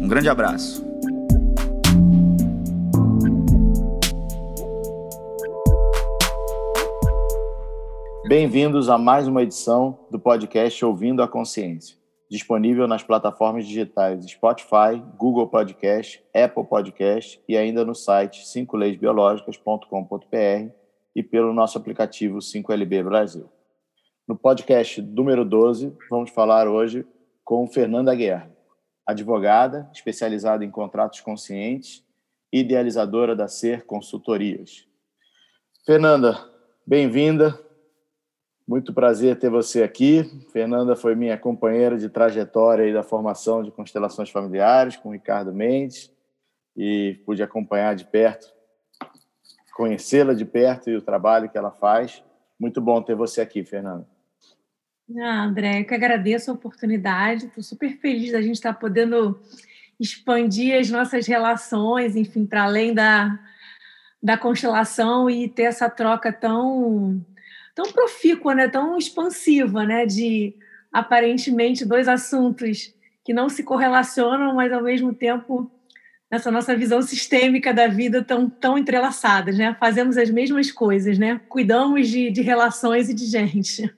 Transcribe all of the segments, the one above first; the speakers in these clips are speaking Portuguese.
Um grande abraço. Bem-vindos a mais uma edição do podcast Ouvindo a Consciência, disponível nas plataformas digitais Spotify, Google Podcast, Apple Podcast e ainda no site 5leisbiológicas.com.br e pelo nosso aplicativo 5LB Brasil. No podcast número 12, vamos falar hoje com Fernanda Guerra, advogada especializada em contratos conscientes, idealizadora da Ser Consultorias. Fernanda, bem-vinda. Muito prazer ter você aqui. Fernanda foi minha companheira de trajetória e da formação de constelações familiares com Ricardo Mendes e pude acompanhar de perto, conhecê-la de perto e o trabalho que ela faz. Muito bom ter você aqui, Fernanda. Ah, André, eu que agradeço a oportunidade, estou super feliz da gente estar podendo expandir as nossas relações, enfim, para além da, da constelação e ter essa troca tão, tão profícua, né? tão expansiva, né? de aparentemente dois assuntos que não se correlacionam, mas ao mesmo tempo nessa nossa visão sistêmica da vida tão, tão entrelaçadas, né? Fazemos as mesmas coisas, né? Cuidamos de, de relações e de gente.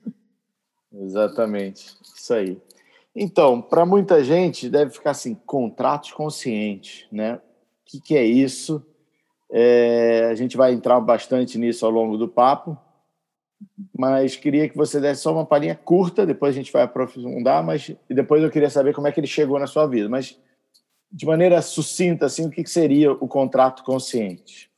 Exatamente, isso aí. Então, para muita gente deve ficar assim, contratos conscientes, né? O que, que é isso? É, a gente vai entrar bastante nisso ao longo do papo, mas queria que você desse só uma palhinha curta, depois a gente vai aprofundar, mas e depois eu queria saber como é que ele chegou na sua vida, mas de maneira sucinta, assim, o que, que seria o contrato consciente?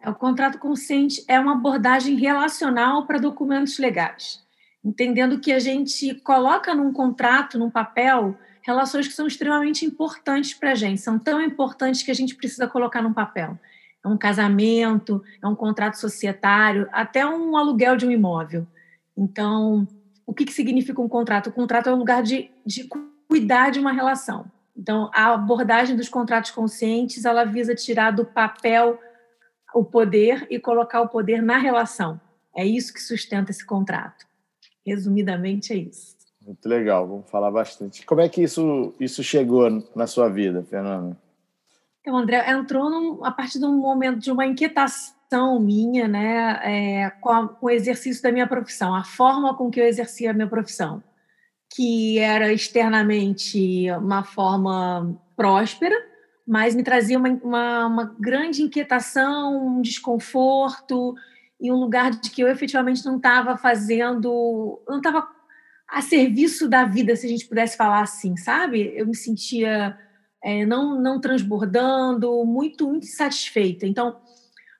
É, o contrato consciente é uma abordagem relacional para documentos legais entendendo que a gente coloca num contrato, num papel, relações que são extremamente importantes para a gente, são tão importantes que a gente precisa colocar num papel. É um casamento, é um contrato societário, até um aluguel de um imóvel. Então, o que, que significa um contrato? O contrato é um lugar de, de cuidar de uma relação. Então, a abordagem dos contratos conscientes, ela visa tirar do papel o poder e colocar o poder na relação. É isso que sustenta esse contrato. Resumidamente é isso. Muito legal, vamos falar bastante. Como é que isso, isso chegou na sua vida, Fernanda? Então, André, entrou num, a partir de um momento de uma inquietação minha, né, é, com, a, com o exercício da minha profissão, a forma com que eu exercia a minha profissão, que era externamente uma forma próspera, mas me trazia uma, uma, uma grande inquietação, um desconforto, em um lugar de que eu efetivamente não estava fazendo, não estava a serviço da vida, se a gente pudesse falar assim, sabe? Eu me sentia é, não, não transbordando, muito, insatisfeita. Então,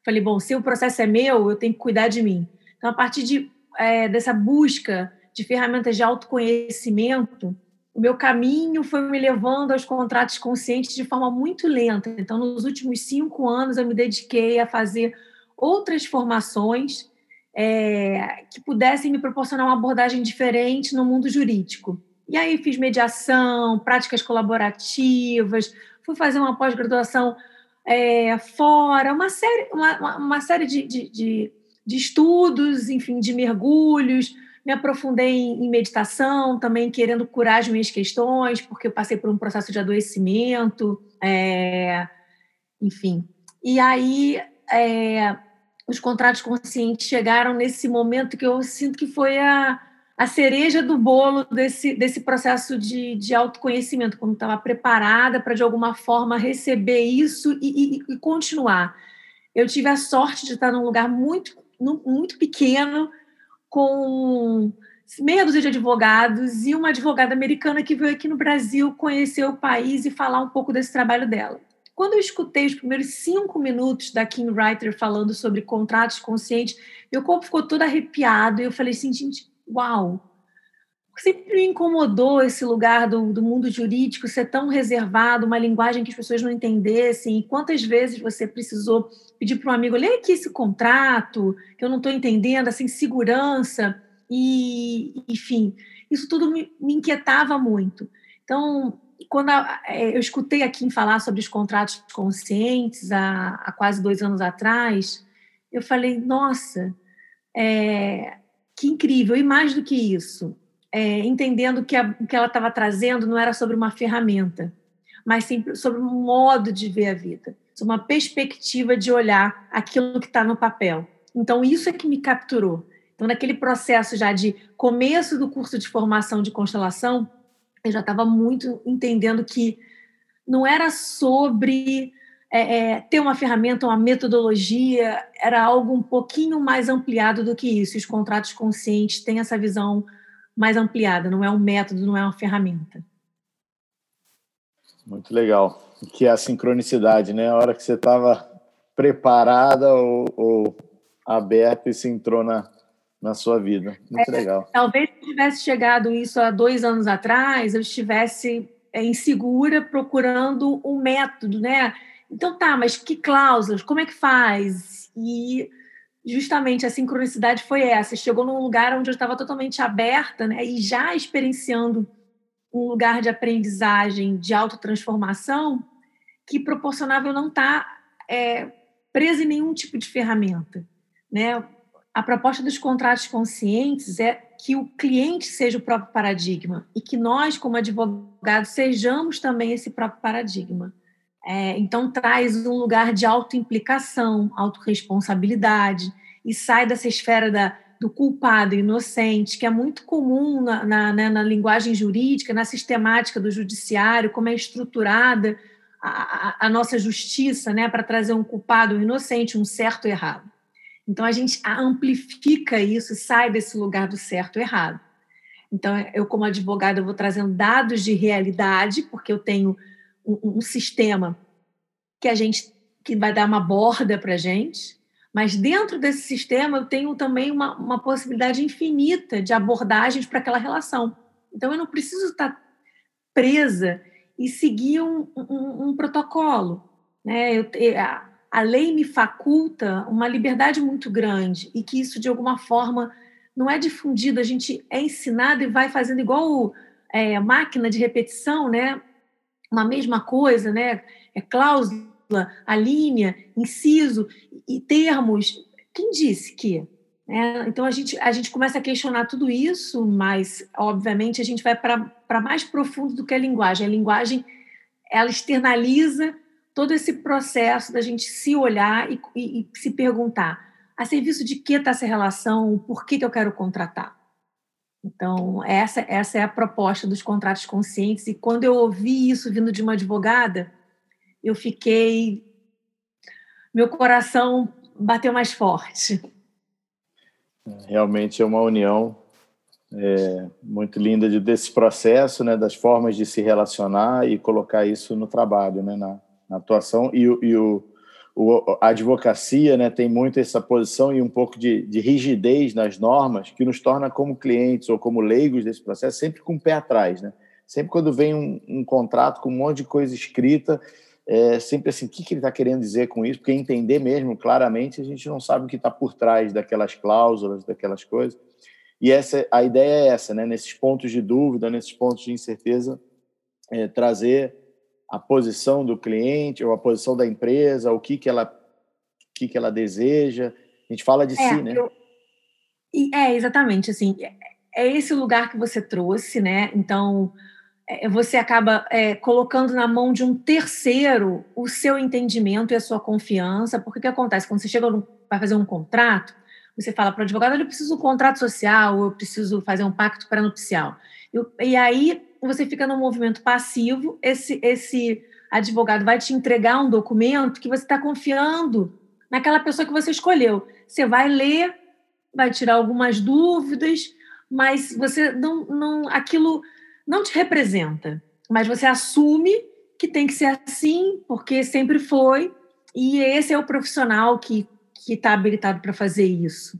falei, bom, se o processo é meu, eu tenho que cuidar de mim. Então, a partir de, é, dessa busca de ferramentas de autoconhecimento, o meu caminho foi me levando aos contratos conscientes de forma muito lenta. Então, nos últimos cinco anos, eu me dediquei a fazer outras formações é, que pudessem me proporcionar uma abordagem diferente no mundo jurídico. E aí fiz mediação, práticas colaborativas, fui fazer uma pós-graduação é, fora, uma série, uma, uma série de, de, de, de, estudos, enfim, de mergulhos. Me aprofundei em, meditação, também querendo curar as minhas questões, porque eu passei por um processo de adoecimento, é, enfim. E aí é, os contratos conscientes chegaram nesse momento que eu sinto que foi a, a cereja do bolo desse, desse processo de, de autoconhecimento, quando estava preparada para, de alguma forma, receber isso e, e, e, continuar. Eu tive a sorte de estar num lugar muito, muito pequeno, com meia dúzia de advogados e uma advogada americana que veio aqui no Brasil conhecer o país e falar um pouco desse trabalho dela. Quando eu escutei os primeiros cinco minutos da Kim Writer falando sobre contratos conscientes, meu corpo ficou todo arrepiado e eu falei assim, gente, uau! sempre me incomodou esse lugar do, do mundo jurídico ser tão reservado, uma linguagem que as pessoas não entendessem. E quantas vezes você precisou pedir para um amigo, lê aqui esse contrato, que eu não estou entendendo, essa insegurança. E, enfim, isso tudo me, me inquietava muito. Então, quando a, é, eu escutei aqui falar sobre os contratos conscientes há, há quase dois anos atrás, eu falei, nossa, é, que incrível! E mais do que isso, é, entendendo que o que ela estava trazendo não era sobre uma ferramenta, mas sim sobre um modo de ver a vida, sobre uma perspectiva de olhar aquilo que está no papel. Então, isso é que me capturou. Então, naquele processo já de começo do curso de formação de constelação, eu já estava muito entendendo que não era sobre é, é, ter uma ferramenta, uma metodologia, era algo um pouquinho mais ampliado do que isso. Os contratos conscientes têm essa visão mais ampliada, não é um método, não é uma ferramenta. Muito legal. Que é a sincronicidade, né? A hora que você estava preparada ou, ou aberta e se entrou na, na sua vida. Muito é, legal. Talvez se tivesse chegado isso há dois anos atrás, eu estivesse é, insegura procurando um método, né? Então tá, mas que cláusulas? Como é que faz? E justamente a sincronicidade foi essa. Chegou num lugar onde eu estava totalmente aberta, né? E já experienciando um lugar de aprendizagem, de autotransformação, que proporcionava eu não estar tá, é, presa em nenhum tipo de ferramenta, né? A proposta dos contratos conscientes é que o cliente seja o próprio paradigma e que nós, como advogados, sejamos também esse próprio paradigma. É, então, traz um lugar de autoimplicação, autorresponsabilidade, e sai dessa esfera da, do culpado, inocente, que é muito comum na, na, né, na, linguagem jurídica, na sistemática do judiciário, como é estruturada a, a, a nossa justiça né, para trazer um culpado, um inocente, um certo errado. Então, a gente amplifica isso, sai desse lugar do certo e errado. Então, eu, como advogada, eu vou trazendo dados de realidade, porque eu tenho um, um sistema que a gente que vai dar uma borda para a gente, mas dentro desse sistema eu tenho também uma, uma possibilidade infinita de abordagens para aquela relação. Então eu não preciso estar presa e seguir um, um, um protocolo. Né? Eu, a lei me faculta uma liberdade muito grande e que isso de alguma forma não é difundido, a gente é ensinado e vai fazendo igual é, máquina de repetição, né? uma mesma coisa, né? É cláusula, a linha, inciso e termos. Quem disse que? É, então a gente, a gente começa a questionar tudo isso, mas obviamente a gente vai para mais profundo do que a linguagem. A linguagem ela externaliza todo esse processo da gente se olhar e, e, e se perguntar a serviço de que está essa relação, por que, que eu quero contratar. Então, essa, essa é a proposta dos contratos conscientes. E quando eu ouvi isso vindo de uma advogada, eu fiquei. Meu coração bateu mais forte. Realmente é uma união é, muito linda de, desse processo, né, das formas de se relacionar e colocar isso no trabalho, né, na, na atuação. E, e o, o, a advocacia né, tem muito essa posição e um pouco de, de, rigidez nas normas que nos torna como clientes ou como leigos desse processo sempre com o pé atrás, né? Sempre quando vem um, um contrato com um monte de coisa escrita, é sempre assim, o que, que ele está querendo dizer com isso? Porque entender mesmo claramente a gente não sabe o que está por trás daquelas cláusulas, daquelas coisas. E essa, a ideia é essa, né? Nesses pontos de dúvida, nesses pontos de incerteza, é, trazer a posição do cliente ou a posição da empresa, o que que ela o que que ela deseja. A gente fala de é, si, né? Eu, é exatamente assim. É, é esse o lugar que você trouxe, né? Então é, você acaba é, colocando na mão de um terceiro o seu entendimento e a sua confiança, porque o que acontece quando você chega para fazer um contrato, você fala para o advogado, eu preciso de um contrato social, eu preciso fazer um pacto pré-nupcial. E aí você fica no movimento passivo, esse, esse advogado vai te entregar um documento que você está confiando naquela pessoa que você escolheu. Você vai ler, vai tirar algumas dúvidas, mas você não, não aquilo não te representa. Mas você assume que tem que ser assim, porque sempre foi, e esse é o profissional que está habilitado para fazer isso.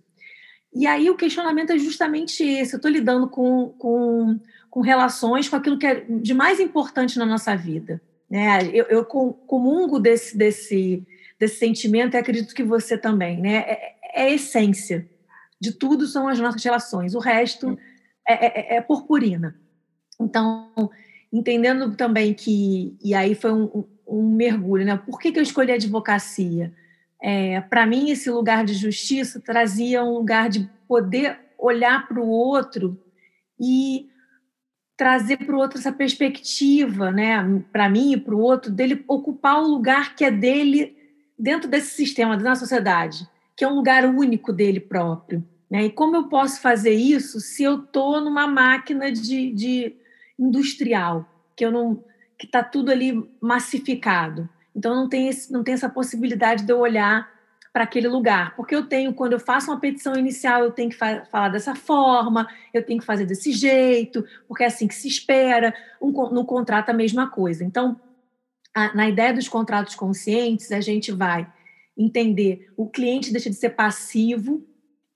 E aí o questionamento é justamente esse: eu estou lidando com, com, com relações, com aquilo que é de mais importante na nossa vida. Né? Eu, eu comungo desse, desse, desse sentimento e acredito que você também. Né? É, é a essência de tudo são as nossas relações, o resto é, é, é purpurina. Então, entendendo também que, e aí foi um, um mergulho, né? Por que, que eu escolhi a advocacia? É, Para mim, esse lugar de justiça trazia um lugar de poder olhar para o outro e trazer para o outro essa perspectiva, né? Para mim e para o outro, dele ocupar o lugar que é dele dentro desse sistema, da sociedade, que é um lugar único dele próprio. Né? E como eu posso fazer isso se eu estou numa máquina de, de industrial, que eu não que está tudo ali massificado. Então não tem, esse, não tem essa possibilidade de eu olhar para aquele lugar, porque eu tenho, quando eu faço uma petição inicial, eu tenho que fa falar dessa forma, eu tenho que fazer desse jeito, porque é assim que se espera. Um, no contrato, a mesma coisa. Então, a, na ideia dos contratos conscientes, a gente vai entender o cliente deixa de ser passivo,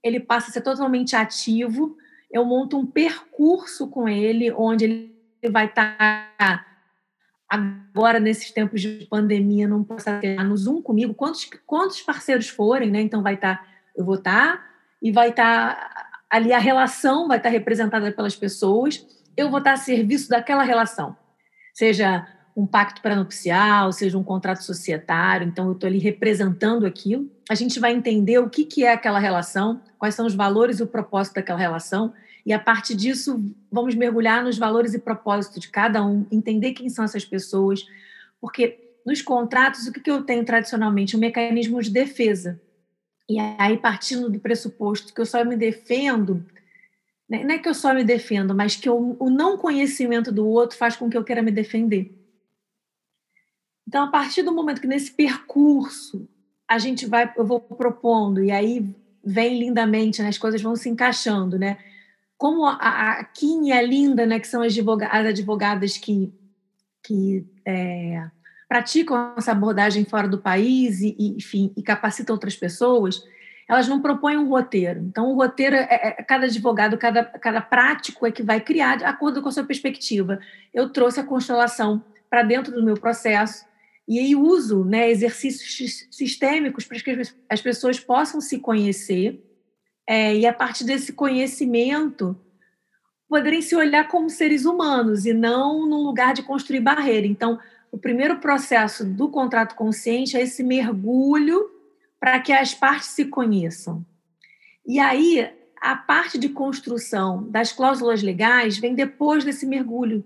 ele passa a ser totalmente ativo. Eu monto um percurso com ele, onde ele vai estar agora nesses tempos de pandemia, não possa estar no Zoom comigo, quantos, quantos parceiros forem, né? Então vai estar, eu vou estar e vai estar ali a relação vai estar representada pelas pessoas, eu vou estar a serviço daquela relação, seja um pacto pré-nupcial, seja um contrato societário, então eu estou ali representando aquilo. A gente vai entender o que, que é aquela relação, quais são os valores e o propósito daquela relação, e a partir disso vamos mergulhar nos valores e propósitos de cada um, entender quem são essas pessoas, porque nos contratos, o que eu tenho tradicionalmente? Um mecanismo de defesa. E aí, partindo do pressuposto que eu só me defendo né, não é que eu só me defendo, mas que eu, o não conhecimento do outro faz com que eu queira me defender. Então, a partir do momento que nesse percurso a gente vai, eu vou propondo, e aí vem lindamente, né, as coisas vão se encaixando, né? Como a, a Kim e a Linda, né, que são as, as advogadas que, que é, praticam essa abordagem fora do país e, e, enfim, e capacitam outras pessoas, elas não propõem um roteiro. Então, o roteiro é, é, é cada advogado, cada, cada prático é que vai criar de acordo com a sua perspectiva. Eu trouxe a constelação para dentro do meu processo, e aí uso né, exercícios sistêmicos para que as pessoas possam se conhecer é, e, a partir desse conhecimento, poderem se olhar como seres humanos e não num lugar de construir barreira. Então, o primeiro processo do contrato consciente é esse mergulho para que as partes se conheçam. E aí, a parte de construção das cláusulas legais vem depois desse mergulho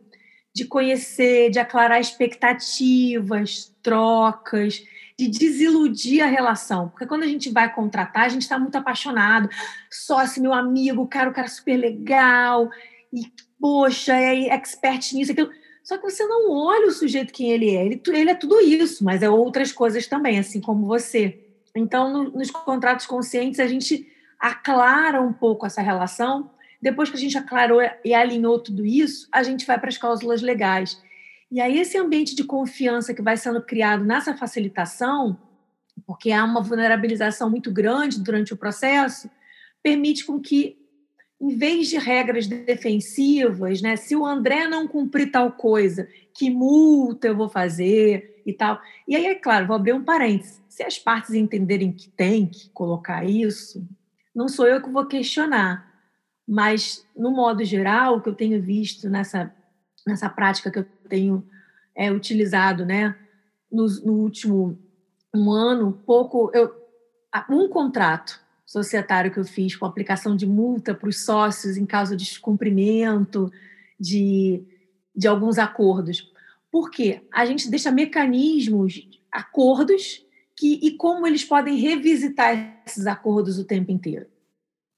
de conhecer, de aclarar expectativas, trocas, de desiludir a relação. Porque quando a gente vai contratar, a gente está muito apaixonado. Sócio, meu amigo, cara, o cara super legal, e poxa, é expert nisso, aquilo. Só que você não olha o sujeito quem ele é. Ele, ele é tudo isso, mas é outras coisas também, assim como você. Então, no, nos contratos conscientes, a gente aclara um pouco essa relação depois que a gente aclarou e alinhou tudo isso, a gente vai para as cláusulas legais. E aí, esse ambiente de confiança que vai sendo criado nessa facilitação, porque há uma vulnerabilização muito grande durante o processo, permite com que, em vez de regras defensivas, né, se o André não cumprir tal coisa, que multa eu vou fazer e tal. E aí, é claro, vou abrir um parênteses. Se as partes entenderem que tem que colocar isso, não sou eu que vou questionar mas no modo geral, o que eu tenho visto nessa, nessa prática que eu tenho é, utilizado, né, no, no último um ano, pouco, eu, um contrato societário que eu fiz com aplicação de multa para os sócios em caso de descumprimento de, de alguns acordos. Por quê? A gente deixa mecanismos, acordos, que, e como eles podem revisitar esses acordos o tempo inteiro.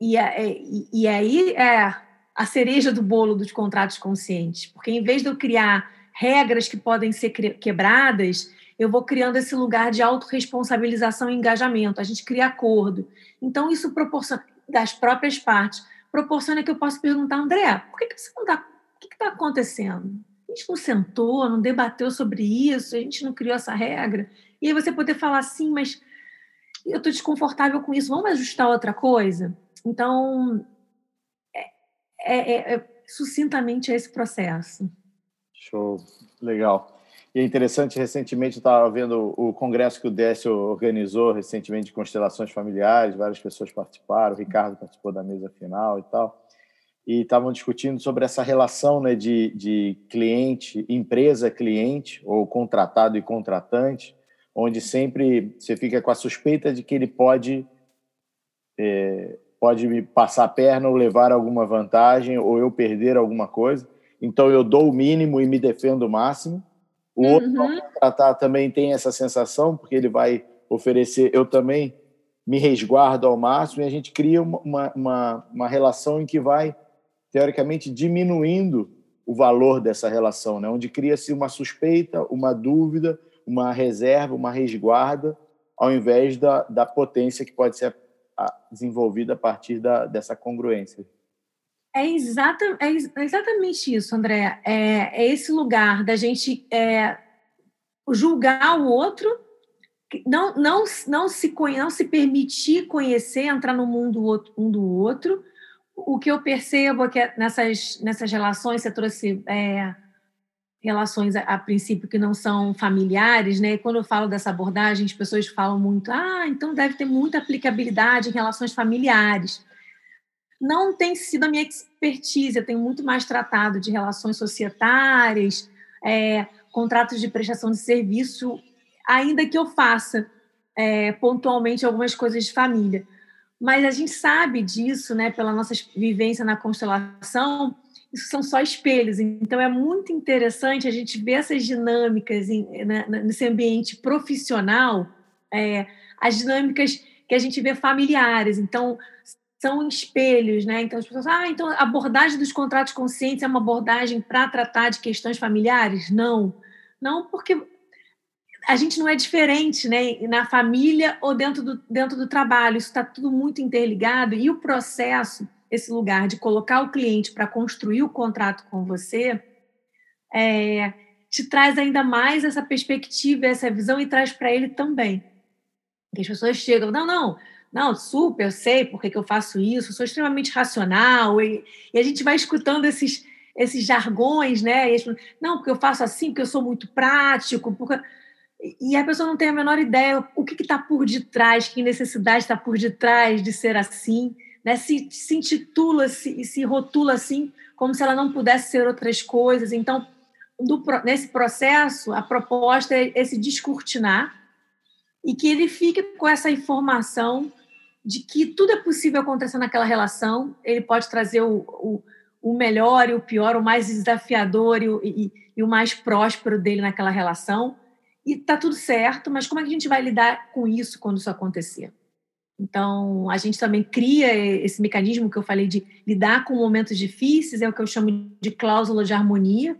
E, é, e, e aí é a cereja do bolo dos contratos conscientes, porque em vez de eu criar regras que podem ser quebradas, eu vou criando esse lugar de autorresponsabilização e engajamento. A gente cria acordo. Então, isso proporciona, das próprias partes, proporciona que eu possa perguntar, André, por que, que você não está. O que está acontecendo? A gente não sentou, não debateu sobre isso, a gente não criou essa regra. E aí você poder falar assim, mas eu estou desconfortável com isso, vamos ajustar outra coisa? Então, é, é, é, é sucintamente esse processo. Show, legal. E é interessante, recentemente eu estava vendo o congresso que o Décio organizou recentemente de constelações familiares, várias pessoas participaram, o Ricardo participou da mesa final e tal, e estavam discutindo sobre essa relação né, de, de cliente, empresa-cliente, ou contratado e contratante, onde sempre você fica com a suspeita de que ele pode é, pode me passar a perna ou levar alguma vantagem ou eu perder alguma coisa. Então eu dou o mínimo e me defendo o máximo. O uhum. outro contratar também tem essa sensação porque ele vai oferecer. Eu também me resguardo ao máximo e a gente cria uma, uma, uma relação em que vai teoricamente diminuindo o valor dessa relação, né? onde cria-se uma suspeita, uma dúvida, uma reserva, uma resguarda, ao invés da, da potência que pode ser desenvolvida a partir da, dessa congruência. É, exata, é exatamente isso, André. É, é esse lugar da gente é, julgar o outro, não, não, não, se, não se permitir conhecer, entrar no mundo um do outro. O que eu percebo é que nessas, nessas relações, você trouxe é, relações a, a, princípio que não são familiares, né? E quando eu falo dessa abordagem, as pessoas falam muito, ah, então deve ter muita aplicabilidade em relações familiares. Não tem sido a minha expertise, eu tenho muito mais tratado de relações societárias, é, contratos de prestação de serviço, ainda que eu faça é, pontualmente algumas coisas de família. Mas a gente sabe disso, né, pela nossa vivência na constelação, isso são só espelhos. Então, é muito interessante a gente ver essas dinâmicas em, né, nesse ambiente profissional, é, as dinâmicas que a gente vê familiares. Então, são espelhos, né? Então, as pessoas ah, então a abordagem dos contratos conscientes é uma abordagem para tratar de questões familiares? Não. Não, porque a gente não é diferente, né? Na família ou dentro do, dentro do trabalho. Isso está tudo muito interligado e o processo esse lugar de colocar o cliente para construir o contrato com você, é, te traz ainda mais essa perspectiva, essa visão e traz para ele também. Que as pessoas chegam, não, não, não, super, eu sei por que, que eu faço isso, sou extremamente racional, e, e, a gente vai escutando esses, esses jargões, né? E não, porque eu faço assim, porque eu sou muito prático, porque... e a pessoa não tem a menor ideia o que está por detrás, que necessidade está por detrás de ser assim né, se, se intitula se, se rotula assim, como se ela não pudesse ser outras coisas. Então, do, nesse processo, a proposta é esse descortinar e que ele fique com essa informação de que tudo é possível acontecer naquela relação, ele pode trazer o, o, o melhor e o pior, o mais desafiador e e, e o mais próspero dele naquela relação, e está tudo certo, mas como é que a gente vai lidar com isso quando isso acontecer? Então, a gente também cria esse mecanismo que eu falei de lidar com momentos difíceis, é o que eu chamo de cláusula de harmonia.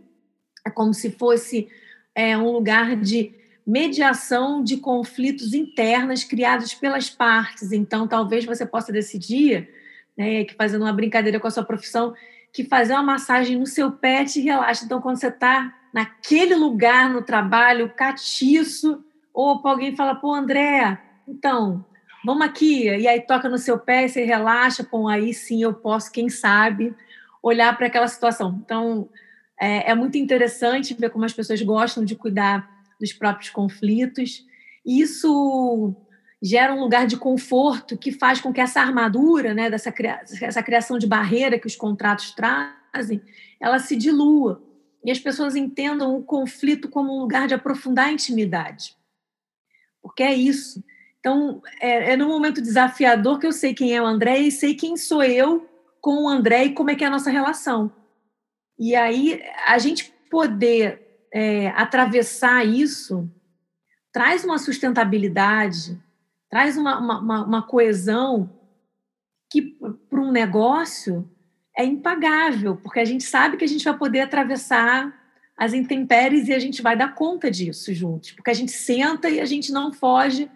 É como se fosse é, um lugar de mediação de conflitos internos criados pelas partes. Então, talvez você possa decidir, né, que fazendo uma brincadeira com a sua profissão, que fazer uma massagem no seu pé te relaxa. Então, quando você está naquele lugar no trabalho, catiço, ou alguém fala, pô, André, então, vamos aqui, e aí toca no seu pé, você relaxa, pô, aí sim eu posso, quem sabe, olhar para aquela situação. Então, é, é, muito interessante ver como as pessoas gostam de cuidar dos próprios conflitos. Isso gera um lugar de conforto que faz com que essa armadura, né, dessa essa criação de barreira que os contratos trazem, ela se dilua e as pessoas entendam o conflito como um lugar de aprofundar a intimidade. Porque é isso. Então, é, é no momento desafiador que eu sei quem é o André e sei quem sou eu com o André e como é que é a nossa relação. E aí, a gente poder é, atravessar isso traz uma sustentabilidade, traz uma, uma, uma coesão que, para um negócio, é impagável, porque a gente sabe que a gente vai poder atravessar as intempéries e a gente vai dar conta disso juntos, porque a gente senta e a gente não foge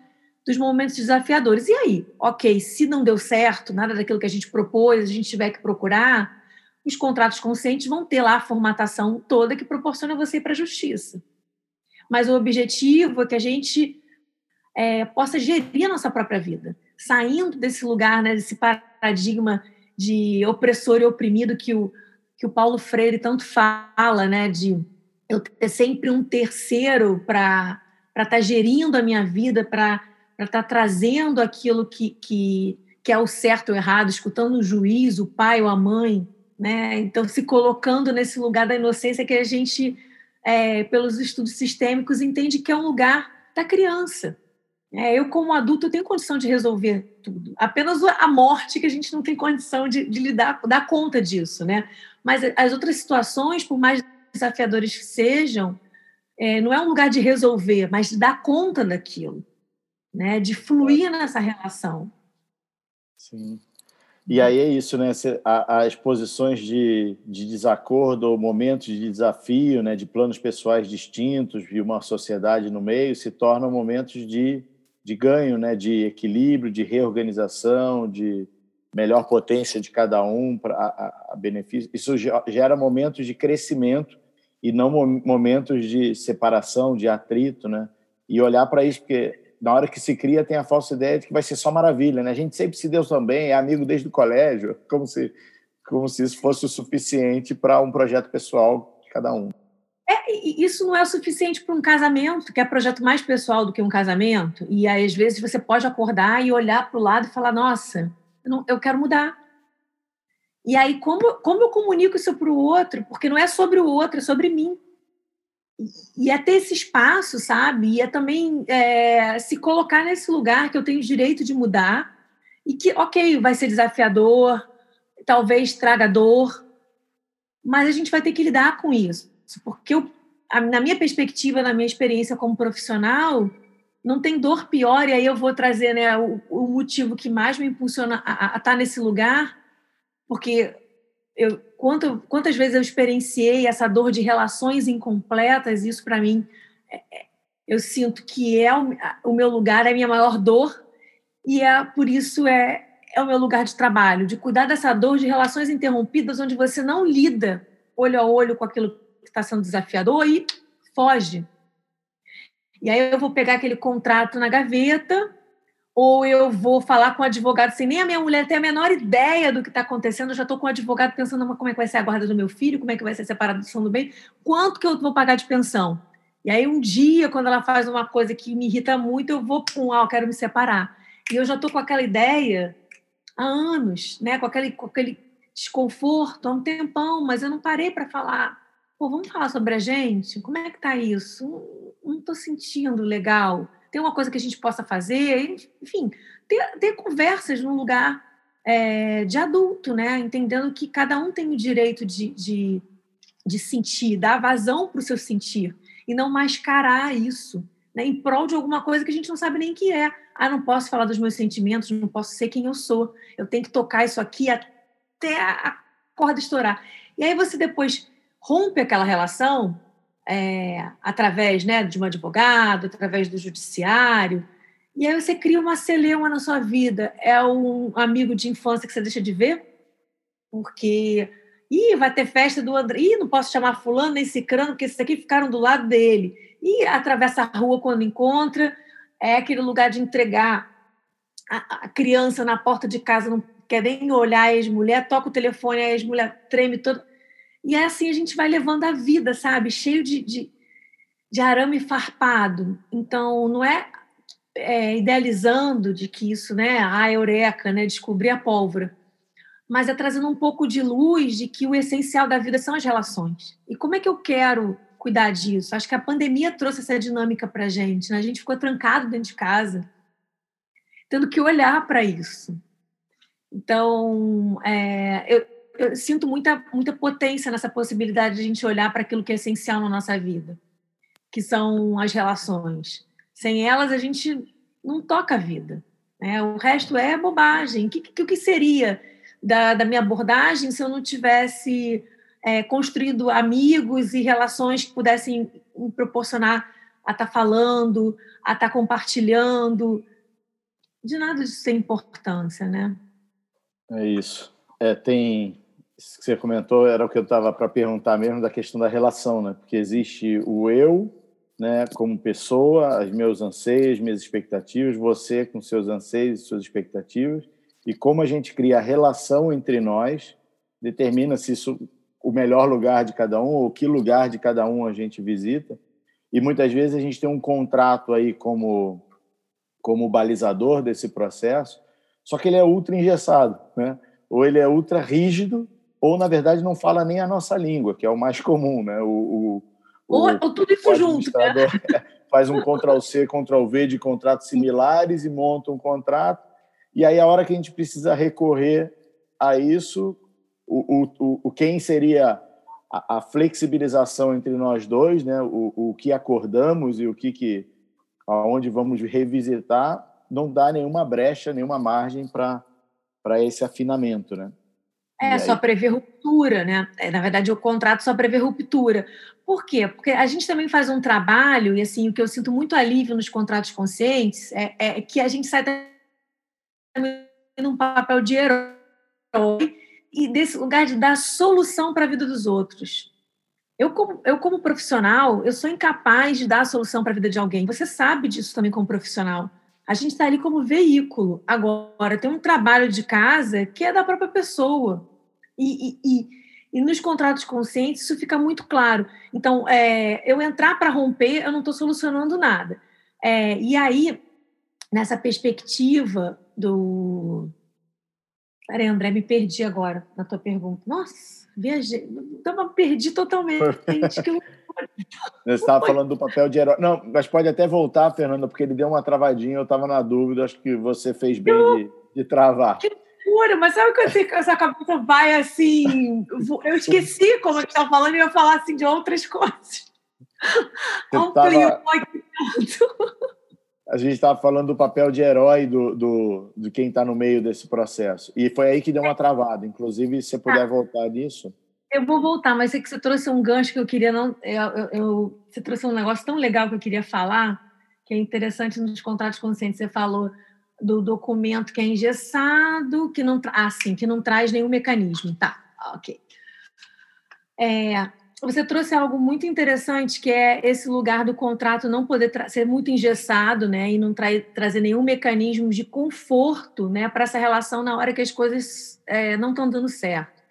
dos momentos desafiadores. E aí, ok, se não deu certo, nada daquilo que a gente propôs, a gente tiver que procurar, os contratos conscientes vão ter lá a formatação toda que proporciona você ir para a justiça. Mas o objetivo é que a gente é, possa gerir a nossa própria vida, saindo desse lugar, né, desse paradigma de opressor e oprimido que o, que o Paulo Freire tanto fala, né, de eu ter sempre um terceiro para estar tá gerindo a minha vida, para estar tá trazendo aquilo que, que, que é o certo ou errado, escutando o juiz, o pai ou a mãe, né? Então, se colocando nesse lugar da inocência que a gente, é, pelos estudos sistêmicos, entende que é um lugar da criança. É, eu, como adulto, eu tenho condição de resolver tudo. Apenas a morte que a gente não tem condição de, de lidar, dar conta disso, né? Mas as outras situações, por mais desafiadores que sejam, é, não é um lugar de resolver, mas de dar conta daquilo, né? De fluir nessa relação. Sim. E aí é isso, né? As posições de, de desacordo ou momentos de desafio, né? De planos pessoais distintos e uma sociedade no meio se tornam momentos de de ganho, né, de equilíbrio, de reorganização, de melhor potência de cada um para a, a, benefício. Isso gera momentos de crescimento e não momentos de separação, de atrito, né? E olhar para isso, porque na hora que se cria tem a falsa ideia de que vai ser só maravilha, né? A gente sempre se deu também, é amigo desde o colégio, como se como se isso fosse o suficiente para um projeto pessoal de cada um. É, isso não é o suficiente para um casamento, que é projeto mais pessoal do que um casamento. E aí, às vezes você pode acordar e olhar para o lado e falar: Nossa, eu, não, eu quero mudar. E aí, como, como eu comunico isso para o outro? Porque não é sobre o outro, é sobre mim. E é ter esse espaço, sabe? E é também é, se colocar nesse lugar que eu tenho direito de mudar e que, ok, vai ser desafiador, talvez traga dor, mas a gente vai ter que lidar com isso porque eu, na minha perspectiva, na minha experiência como profissional, não tem dor pior, e aí eu vou trazer né, o, o motivo que mais me impulsiona a, a, estar nesse lugar, porque eu, quanto, quantas vezes eu experienciei essa dor de relações incompletas, isso para mim, é, é, eu sinto que é o, o, meu lugar, é a minha maior dor, e é por isso é, é o meu lugar de trabalho, de cuidar dessa dor de relações interrompidas, onde você não lida olho a olho com aquilo que está sendo desafiador e foge. E aí eu vou pegar aquele contrato na gaveta, ou eu vou falar com o advogado sem nem a minha mulher ter a menor ideia do que está acontecendo, eu já estou com o advogado pensando como é que vai ser a guarda do meu filho, como é que vai ser a separação do bem, quanto que eu vou pagar de pensão. E aí um dia, quando ela faz uma coisa que me irrita muito, eu vou, pum, ah, eu quero me separar. E eu já estou com aquela ideia há anos, né? com, aquele, com aquele desconforto há um tempão, mas eu não parei para falar Pô, vamos falar sobre a gente? Como é que tá isso? Não estou sentindo legal. Tem uma coisa que a gente possa fazer? Enfim, ter, ter conversas num lugar é, de adulto, né? Entendendo que cada um tem o direito de, de, de sentir, dar vazão para o seu sentir e não mascarar isso né, em prol de alguma coisa que a gente não sabe nem que é. Ah, não posso falar dos meus sentimentos, não posso ser quem eu sou. Eu tenho que tocar isso aqui até a corda estourar. E aí você depois rompe aquela relação é, através né, de um advogado, através do judiciário, e aí você cria uma celeuma na sua vida. É um amigo de infância que você deixa de ver, porque Ih, vai ter festa do André. Ih, não posso chamar fulano nem cicrano, porque esses aqui ficaram do lado dele. E atravessa a rua quando encontra. É aquele lugar de entregar a, a criança na porta de casa, não quer nem olhar a ex-mulher, toca o telefone, a ex-mulher treme toda. E é assim a gente vai levando a vida, sabe? Cheio de, de, de arame farpado. Então, não é, é, idealizando de que isso, né? A eureka, né? Descobrir a pólvora. Mas é trazendo um pouco de luz de que o essencial da vida são as relações. E como é que eu quero cuidar disso? Acho que a pandemia trouxe essa dinâmica para a gente. Né? A gente ficou trancado dentro de casa, tendo que olhar para isso. Então, é, eu, eu sinto muita, muita potência nessa possibilidade de a gente olhar para aquilo que é essencial na nossa vida, que são as relações. Sem elas, a gente não toca a vida. Né? O resto é bobagem. O que, que, que seria da, da minha abordagem se eu não tivesse é, construído amigos e relações que pudessem me proporcionar a estar tá falando, a estar tá compartilhando? De nada disso tem importância, né? É isso. É, tem isso que você comentou era o que eu estava para perguntar mesmo da questão da relação, né? Porque existe o eu, né, como pessoa, os meus anseios, minhas expectativas, você com seus anseios e suas expectativas, e como a gente cria a relação entre nós, determina se isso o melhor lugar de cada um ou que lugar de cada um a gente visita. E muitas vezes a gente tem um contrato aí como como balizador desse processo, só que ele é ultra engessado, né? Ou ele é ultra rígido, ou na verdade não fala nem a nossa língua, que é o mais comum, né? O, o, ou, o, ou tudo isso junto, né? faz um Ctrl C, Ctrl V de contratos similares e monta um contrato. E aí a hora que a gente precisa recorrer a isso, o, o, o quem seria a, a, flexibilização entre nós dois, né? O, o que acordamos e o que, que aonde vamos revisitar, não dá nenhuma brecha, nenhuma margem para para esse afinamento, né? É, só prevê ruptura, né? É, na verdade, o contrato só prevê ruptura. Por quê? Porque a gente também faz um trabalho, e assim, o que eu sinto muito alívio nos contratos conscientes é, é que a gente sai num papel de herói e desse lugar de dar solução para a vida dos outros. Eu como, eu, como profissional, eu sou incapaz de dar a solução para a vida de alguém. Você sabe disso também como profissional. A gente está ali como veículo. Agora, tem um trabalho de casa que é da própria pessoa. E, e, e, e nos contratos conscientes isso fica muito claro. Então, é, eu entrar para romper, eu não estou solucionando nada. É, e aí, nessa perspectiva do Peraí, André, me perdi agora na tua pergunta. Nossa, viajei. Então, perdi totalmente. que Você estava falando do papel de herói. Não, mas pode até voltar, Fernanda, porque ele deu uma travadinha, eu estava na dúvida, acho que você fez bem de, de travar. Que loucura, mas sabe quando essa cabeça vai assim. Eu esqueci como eu estava falando e ia falar assim de outras coisas. Ampliou tava... aqui a gente estava falando do papel de herói do, do, de quem está no meio desse processo. E foi aí que deu uma travada. Inclusive, se você puder ah, voltar nisso. Eu vou voltar, mas é que você trouxe um gancho que eu queria não. Eu, eu, eu, você trouxe um negócio tão legal que eu queria falar, que é interessante nos contratos conscientes. Você falou do documento que é engessado, que não, ah, sim, que não traz nenhum mecanismo. Tá, ok. É, você trouxe algo muito interessante, que é esse lugar do contrato não poder ser muito engessado, né, e não tra trazer nenhum mecanismo de conforto, né, para essa relação na hora que as coisas é, não estão dando certo.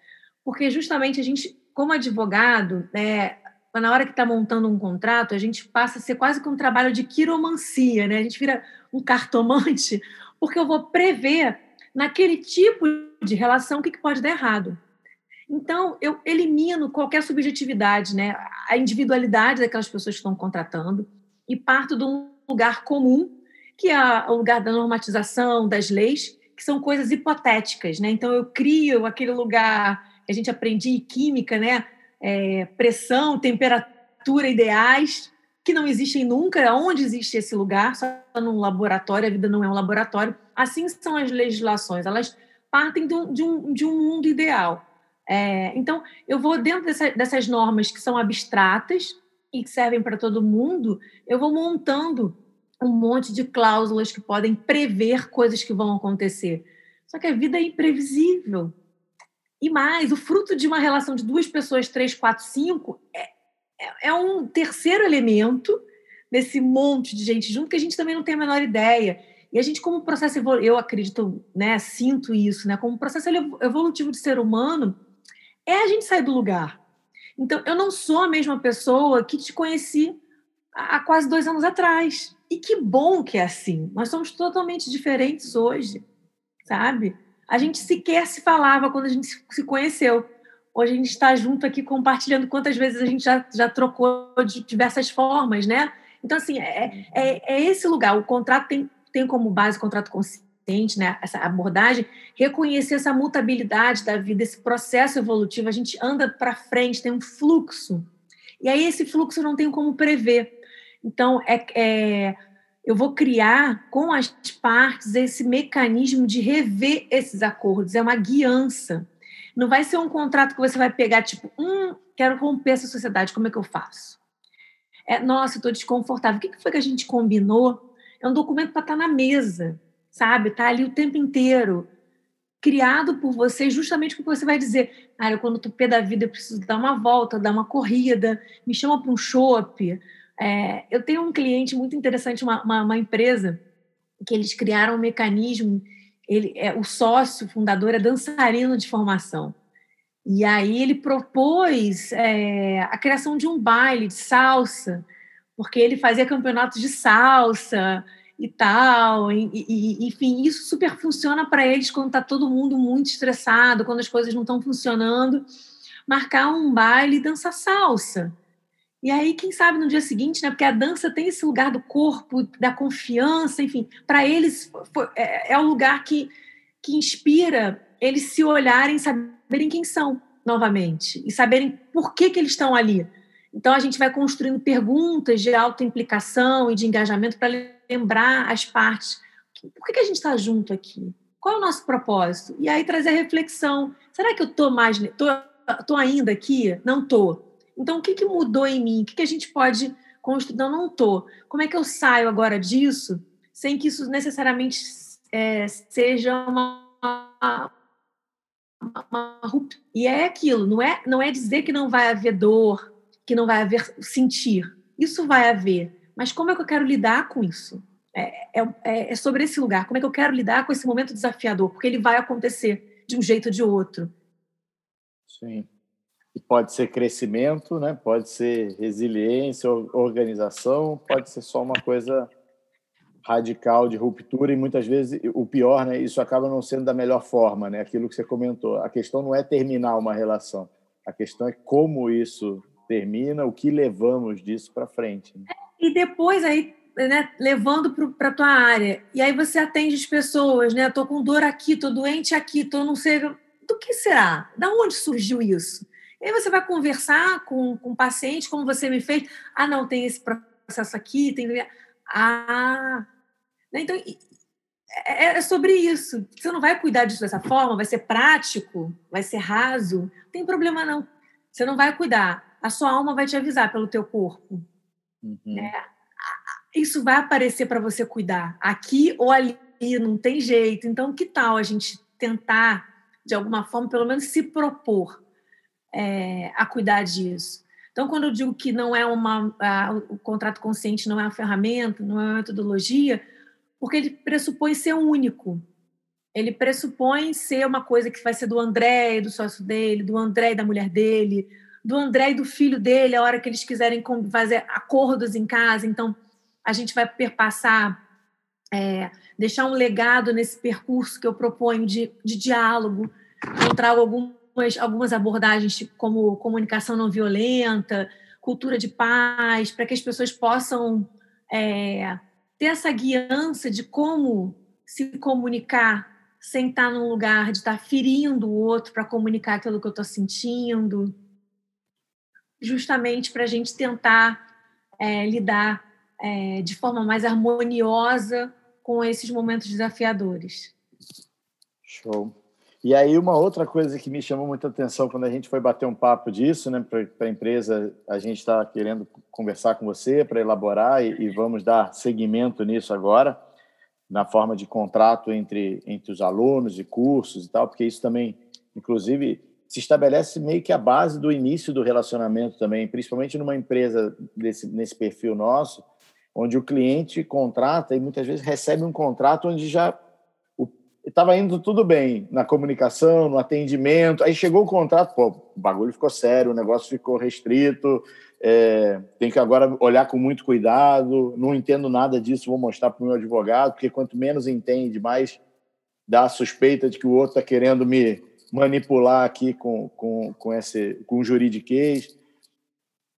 Porque justamente a gente, como advogado, é, na hora que está montando um contrato, a gente passa a ser quase que um trabalho de quiromancia, né? A gente vira um cartomante, porque eu vou prever naquele tipo de relação o que, pode dar errado. Então, eu elimino qualquer subjetividade, né? a individualidade daquelas pessoas que estão contratando e parto de um lugar comum, que é o lugar da normatização, das leis, que são coisas hipotéticas. Né? Então, eu crio aquele lugar que a gente aprende em química, né? É, pressão, temperatura ideais, que não existem nunca. Onde existe esse lugar? Só num laboratório, a vida não é um laboratório. Assim são as legislações, elas partem de um, de um, de um mundo ideal. É, então, eu vou dentro dessa, dessas normas que são abstratas e que servem para todo mundo, eu vou montando um monte de cláusulas que podem prever coisas que vão acontecer. Só que a vida é imprevisível. E mais, o fruto de uma relação de duas pessoas, três, quatro, cinco, é, é, é um terceiro elemento desse monte de gente junto que a gente também não tem a menor ideia. E a gente, como processo eu acredito, né, sinto isso, né, como processo evolutivo de ser humano, é a gente sair do lugar. Então, eu não sou a mesma pessoa que te conheci há quase dois anos atrás. E que bom que é assim. Nós somos totalmente diferentes hoje, sabe? A gente sequer se falava quando a gente se conheceu. Hoje a gente está junto aqui compartilhando quantas vezes a gente já, já trocou de diversas formas, né? Então, assim, é, é, é esse lugar. O contrato tem, tem como base o contrato consciente né, essa abordagem, reconhecer essa mutabilidade da vida, esse processo evolutivo, a gente anda para frente, tem um fluxo. E aí esse fluxo não tem como prever. Então, é, é, eu vou criar com as partes esse mecanismo de rever esses acordos, é uma guiança. Não vai ser um contrato que você vai pegar, tipo, hum, quero romper essa sociedade, como é que eu faço? É, nossa, estou desconfortável. O que foi que a gente combinou? É um documento para estar tá na mesa sabe? Tá ali o tempo inteiro, criado por você, justamente porque você vai dizer, cara, quando tô pé da vida, eu preciso dar uma volta, dar uma corrida, me chama para um chopp, É, eu tenho um cliente muito interessante, uma, uma, uma, empresa, que eles criaram um mecanismo. Ele, é, o sócio fundador é dançarino de formação. E aí ele propôs é, a criação de um baile de salsa, porque ele fazia campeonatos de salsa e tal. E, e, enfim, isso super funciona para eles quando está todo mundo muito estressado, quando as coisas não estão funcionando. Marcar um baile e dançar salsa. E aí, quem sabe no dia seguinte, né? Porque a dança tem esse lugar do corpo, da confiança, enfim, para eles foi, é, é o lugar que, que inspira eles se olharem, saberem quem são novamente e saberem por que, que eles estão ali. Então, a gente vai construindo perguntas de autoimplicação e de engajamento para lembrar as partes. Por que, que a gente está junto aqui? Qual é o nosso propósito? E aí trazer a reflexão. Será que eu estou mais... Estou ainda aqui? Não estou então, o que, que mudou em mim? O que, que a gente pode construir? Não, não estou. Como é que eu saio agora disso sem que isso necessariamente é, seja uma, uma, uma ruptura? E é aquilo, não é, não é dizer que não vai haver dor, que não vai haver sentir. Isso vai haver. Mas como é que eu quero lidar com isso? É, é, é sobre esse lugar. Como é que eu quero lidar com esse momento desafiador? Porque ele vai acontecer de um jeito ou de outro. Sim pode ser crescimento, né? pode ser resiliência, organização, pode ser só uma coisa radical de ruptura e muitas vezes o pior, né? Isso acaba não sendo da melhor forma, né? Aquilo que você comentou. A questão não é terminar uma relação, a questão é como isso termina, o que levamos disso para frente. Né? E depois aí né, levando para tua área. E aí você atende as pessoas, né? Tô com dor aqui, tô doente aqui, tô não sei do que será? Da onde surgiu isso? E aí você vai conversar com, com o paciente, como você me fez. Ah, não, tem esse processo aqui, tem. Ah. Né, então, é, é sobre isso. Você não vai cuidar disso dessa forma, vai ser prático, vai ser raso. Não tem problema, não. Você não vai cuidar. A sua alma vai te avisar pelo teu corpo. Uhum. É, isso vai aparecer para você cuidar, aqui ou ali, não tem jeito. Então, que tal a gente tentar, de alguma forma, pelo menos se propor é, a cuidar disso. Então, quando eu digo que não é uma, a, o contrato consciente não é uma ferramenta, não é uma metodologia, porque ele pressupõe ser único. Ele pressupõe ser uma coisa que vai ser do André e do sócio dele, do André e da mulher dele, do André e do filho dele, a hora que eles quiserem fazer acordos em casa. Então, a gente vai perpassar, é, deixar um legado nesse percurso que eu proponho de, de diálogo. Trago algum algumas, algumas abordagens tipo, como comunicação não violenta, cultura de paz, para que as pessoas possam é, ter essa guiança de como se comunicar sem estar num lugar de estar ferindo o outro para comunicar aquilo que eu estou sentindo, justamente para a gente tentar é, lidar é, de forma mais harmoniosa com esses momentos desafiadores. Show. E aí uma outra coisa que me chamou muita atenção quando a gente foi bater um papo disso, né, para a empresa, a gente está querendo conversar com você para elaborar e, e, vamos dar seguimento nisso agora, na forma de contrato entre, entre os alunos e cursos e tal, porque isso também, inclusive, se estabelece meio que a base do início do relacionamento também, principalmente numa empresa desse, nesse perfil nosso, onde o cliente contrata e muitas vezes recebe um contrato onde já estava indo tudo bem na comunicação, no atendimento. Aí chegou o contrato, pô, o bagulho ficou sério, o negócio ficou restrito. É, tem que agora olhar com muito cuidado. Não entendo nada disso, vou mostrar para o meu advogado, porque quanto menos entende, mais dá a suspeita de que o outro está querendo me manipular aqui com, com, com esse com juridiquês.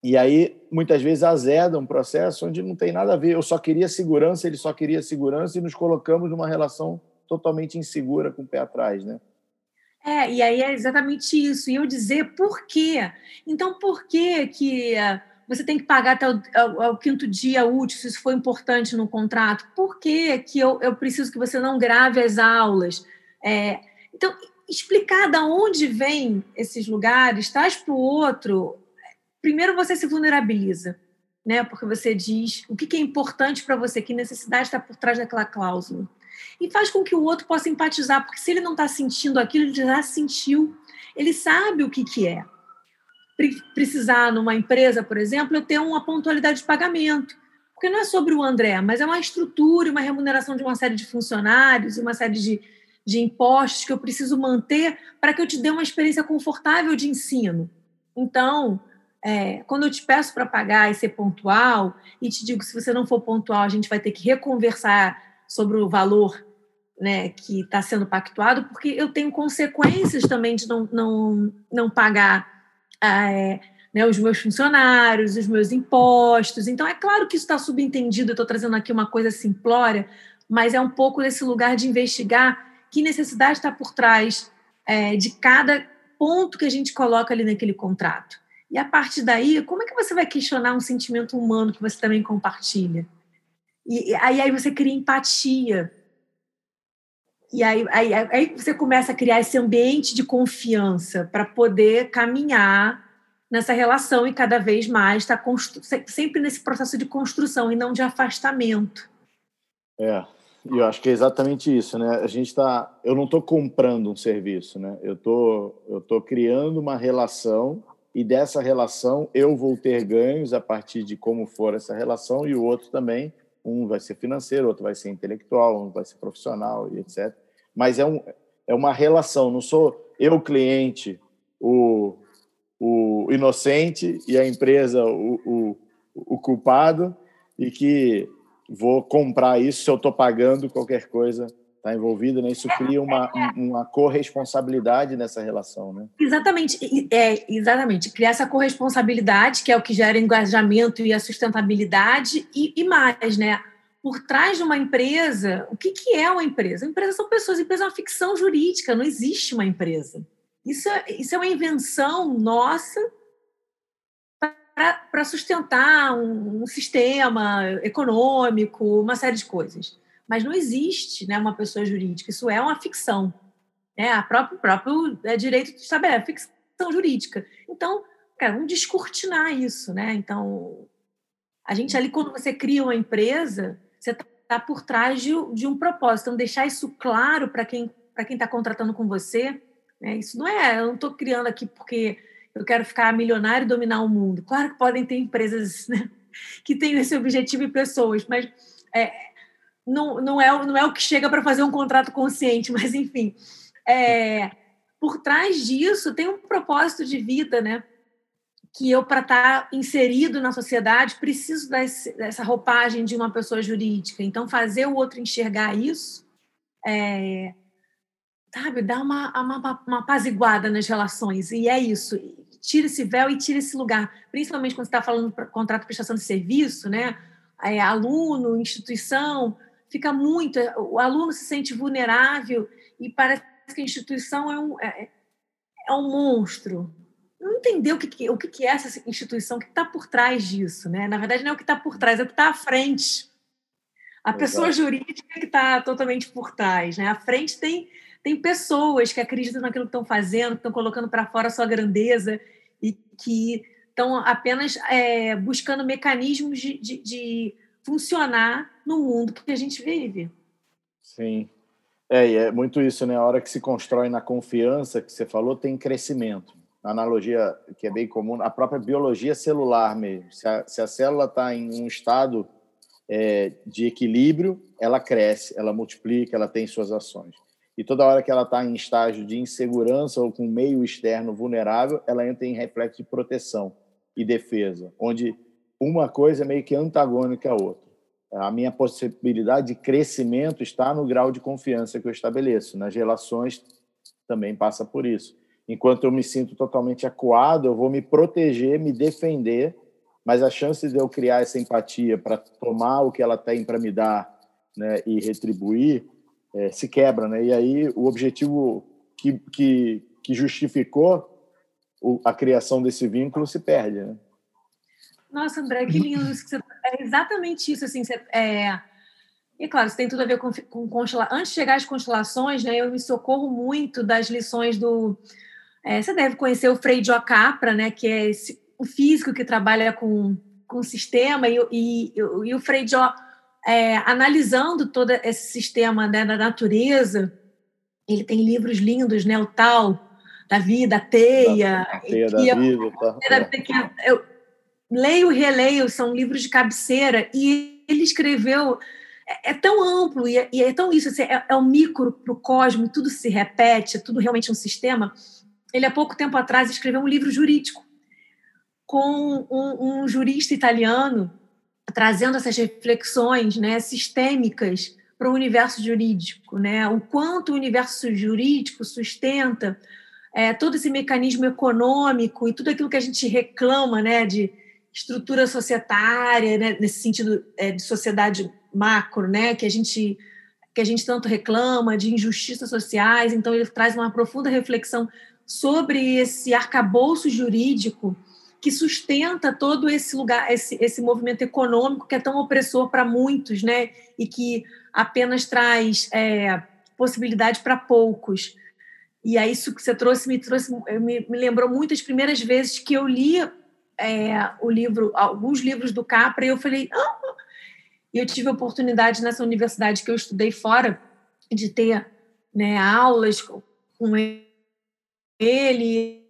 E aí, muitas vezes, azeda um processo onde não tem nada a ver. Eu só queria segurança, ele só queria segurança, e nos colocamos numa relação totalmente insegura com o pé atrás, né? É, e aí é exatamente isso. E eu dizer por quê. Então, por que que eh, você tem que pagar até o, o, o quinto dia útil, se isso for importante no contrato? Por que que eu, eu preciso que você não grave as aulas? É, então, explicar de onde vem esses lugares, traz para o outro. Primeiro, você se vulnerabiliza, né? Porque você diz o que, que é importante para você, que necessidade está por trás daquela cláusula e faz com que o outro possa empatizar, porque se ele não está sentindo aquilo, ele já sentiu, ele sabe o que, que é. precisar numa empresa, por exemplo, eu ter uma pontualidade de pagamento. Porque não é sobre o André, mas é uma estrutura, uma remuneração de uma série de funcionários, uma série de, de impostos que eu preciso manter para que eu te dê uma experiência confortável de ensino. Então, é, quando eu te peço para pagar e ser pontual, e te digo se você não for pontual, a gente vai ter que reconversar sobre o valor né, que está sendo pactuado, porque eu tenho consequências também de não, não, não pagar é, né, os meus funcionários, os meus impostos. Então, é claro que isso está subentendido, eu estou trazendo aqui uma coisa simplória, mas é um pouco desse lugar de investigar que necessidade está por trás é, de cada ponto que a gente coloca ali naquele contrato. E a partir daí, como é que você vai questionar um sentimento humano que você também compartilha? E aí, aí você cria empatia. E aí, aí, aí você começa a criar esse ambiente de confiança para poder caminhar nessa relação e cada vez mais está sempre nesse processo de construção e não de afastamento. É, eu acho que é exatamente isso, né? A gente está, eu não estou comprando um serviço, né? Eu tô, eu tô criando uma relação e dessa relação eu vou ter ganhos a partir de como for essa relação e o outro também. Um vai ser financeiro, outro vai ser intelectual, um vai ser profissional e etc. Mas é um, é uma relação. Não sou eu cliente o, o inocente e a empresa o, o, o culpado e que vou comprar isso se eu estou pagando qualquer coisa está envolvido, né? Isso cria uma, uma corresponsabilidade nessa relação, né? Exatamente, é, exatamente. Criar essa corresponsabilidade, que é o que gera engajamento e a sustentabilidade, e, e mais, né? Por trás de uma empresa, o que, que é uma empresa? A empresa são pessoas, empresa é uma ficção jurídica, não existe uma empresa. Isso, é, isso é uma invenção nossa para sustentar um, um, sistema econômico, uma série de coisas. Mas não existe né, uma pessoa jurídica, isso é uma ficção. Né? A próprio, próprio é, direito estabelece, é ficção jurídica. Então, cara, vamos descortinar isso. Né? Então, a gente ali, quando você cria uma empresa, você está por trás de, de, um propósito. Então, deixar isso claro para quem para quem está contratando com você. Né? Isso não é, eu não estou criando aqui porque eu quero ficar milionário e dominar o mundo. Claro que podem ter empresas né, que têm esse objetivo e pessoas, mas é, não, não, é, não é o que chega para fazer um contrato consciente, mas enfim. É, por trás disso tem um propósito de vida, né? Que eu, para estar tá inserido na sociedade, preciso dessa roupagem de uma pessoa jurídica. Então, fazer o outro enxergar isso, é, sabe, dá uma, uma, uma apaziguada nas relações. E é isso tira esse véu e tira esse lugar. Principalmente quando você está falando de contrato de prestação de serviço, né? É, aluno, instituição, fica muito. O aluno se sente vulnerável e parece que a instituição é um, é, é um monstro. Não entendeu o que, o que é essa instituição, o que está por trás disso, né? Na verdade, não é o que está por trás, é o que está à frente. A pessoa jurídica que está totalmente por trás, né? À frente tem tem pessoas que acreditam naquilo que estão fazendo, que estão colocando para fora a sua grandeza e que estão apenas é, buscando mecanismos de, de, de, funcionar no mundo que a gente vive. Sim. É, e é muito isso, né? A hora que se constrói na confiança, que você falou, tem crescimento. A analogia que é bem comum, a própria biologia celular mesmo. Se a, se a célula está em um estado é, de equilíbrio, ela cresce, ela multiplica, ela tem suas ações e toda hora que ela está em estágio de insegurança ou com meio externo vulnerável, ela entra em reflexo de proteção e defesa, onde uma coisa é meio que antagônica à outra. A minha possibilidade de crescimento está no grau de confiança que eu estabeleço. Nas relações também passa por isso. Enquanto eu me sinto totalmente acuado, eu vou me proteger, me defender, mas a chance de eu criar essa empatia para tomar o que ela tem para me dar né, e retribuir é, se quebra, né? E aí o objetivo que, que, que justificou a criação desse vínculo se perde, né? Nossa, André, que lindo isso que você... É exatamente isso, assim, você, é... E claro, isso tem tudo a ver com, com constelações. Antes de chegar às constelações, né, eu me socorro muito das lições do. É, você deve conhecer o Frei Capra, né, que é esse, o físico que trabalha com, com o sistema, e, e, e o Frei Joe é, analisando todo esse sistema né, da natureza. Ele tem livros lindos, né? O Tal, da vida, a teia. A teia da vida. Tá. Eu leio e releio, são livros de cabeceira, e ele escreveu. É, é tão amplo e é, e é tão isso, assim, é, é o micro para o cosmo, tudo se repete, é tudo realmente um sistema. Ele, há pouco tempo atrás, escreveu um livro jurídico com um, um jurista italiano trazendo essas reflexões né, sistêmicas para o universo jurídico, né? O quanto o universo jurídico sustenta é, todo esse mecanismo econômico e tudo aquilo que a gente reclama, né, de estrutura societária, né, nesse sentido é, de sociedade macro, né, que a gente que a gente tanto reclama de injustiças sociais. Então ele traz uma profunda reflexão sobre esse arcabouço jurídico que sustenta todo esse lugar, esse, esse movimento econômico que é tão opressor para muitos, né? E que apenas traz é, possibilidade para poucos. E aí isso que você trouxe me trouxe me, me lembrou muitas primeiras vezes que eu li é, o livro, alguns livros do Capra e eu falei, ah! e eu tive a oportunidade nessa universidade que eu estudei fora de ter né, aulas com ele,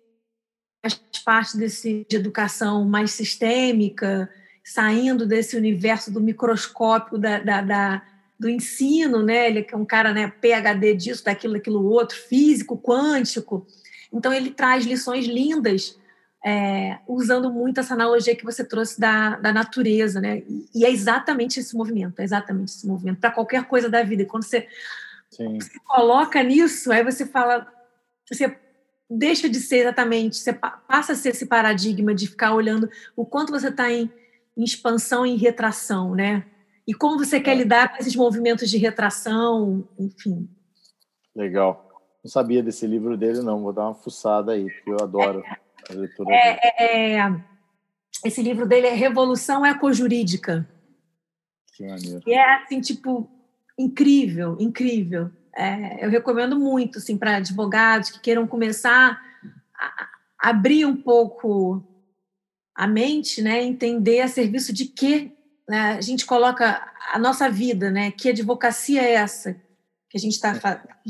as partes desse, de educação mais sistêmica, saindo desse universo do microscópio da, da, da do ensino, né? Ele é um cara, né, PhD disso, daquilo, daquilo outro, físico, quântico. Então ele traz lições lindas, é, usando muito essa analogia que você trouxe da, da natureza, né? E, é exatamente esse movimento, é exatamente esse movimento para qualquer coisa da vida. E quando você se coloca nisso, aí você fala, você deixa de ser exatamente, você passa a ser esse paradigma de ficar olhando o quanto você está em, em expansão e em retração, né? e como você quer é. lidar com esses movimentos de retração, enfim. Legal. Não sabia desse livro dele, não. Vou dar uma fuçada aí, porque eu adoro é, é. É, é, esse livro dele é Revolução Ecojurídica. Que maneiro. E é, assim, tipo, incrível, incrível. É, eu recomendo muito, assim, para advogados que queiram começar a abrir um pouco a mente, né? Entender a serviço de que né, a gente coloca a nossa vida, né? Que advocacia é essa que a gente está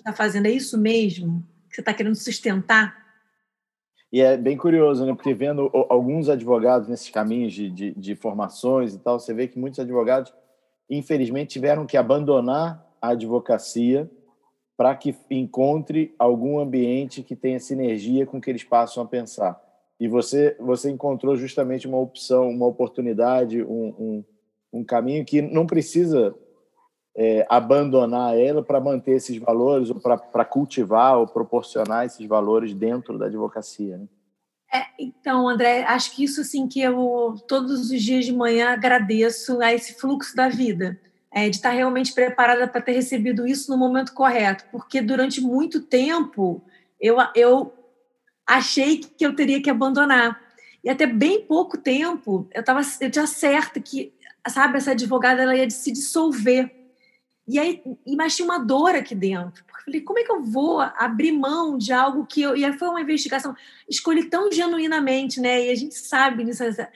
tá fazendo? É isso mesmo que você está querendo sustentar? E é bem curioso, né? Porque vendo alguns advogados nesses caminhos de, de, de formações e tal, você vê que muitos advogados, infelizmente, tiveram que abandonar a advocacia para que encontre algum ambiente que tenha sinergia com o que eles passam a pensar. E você você encontrou justamente uma opção, uma oportunidade, um, um um caminho que não precisa é, abandonar ela para manter esses valores ou para cultivar ou proporcionar esses valores dentro da advocacia. Né? É, então, André, acho que isso assim que eu todos os dias de manhã agradeço a esse fluxo da vida, é, de estar realmente preparada para ter recebido isso no momento correto, porque durante muito tempo eu, eu achei que eu teria que abandonar. E até bem pouco tempo eu, tava, eu tinha certo que sabe, essa advogada ela ia se dissolver. E aí, mas tinha uma dor aqui dentro. Porque eu falei, como é que eu vou abrir mão de algo que eu. E aí foi uma investigação, escolhi tão genuinamente, né? E a gente sabe nessa,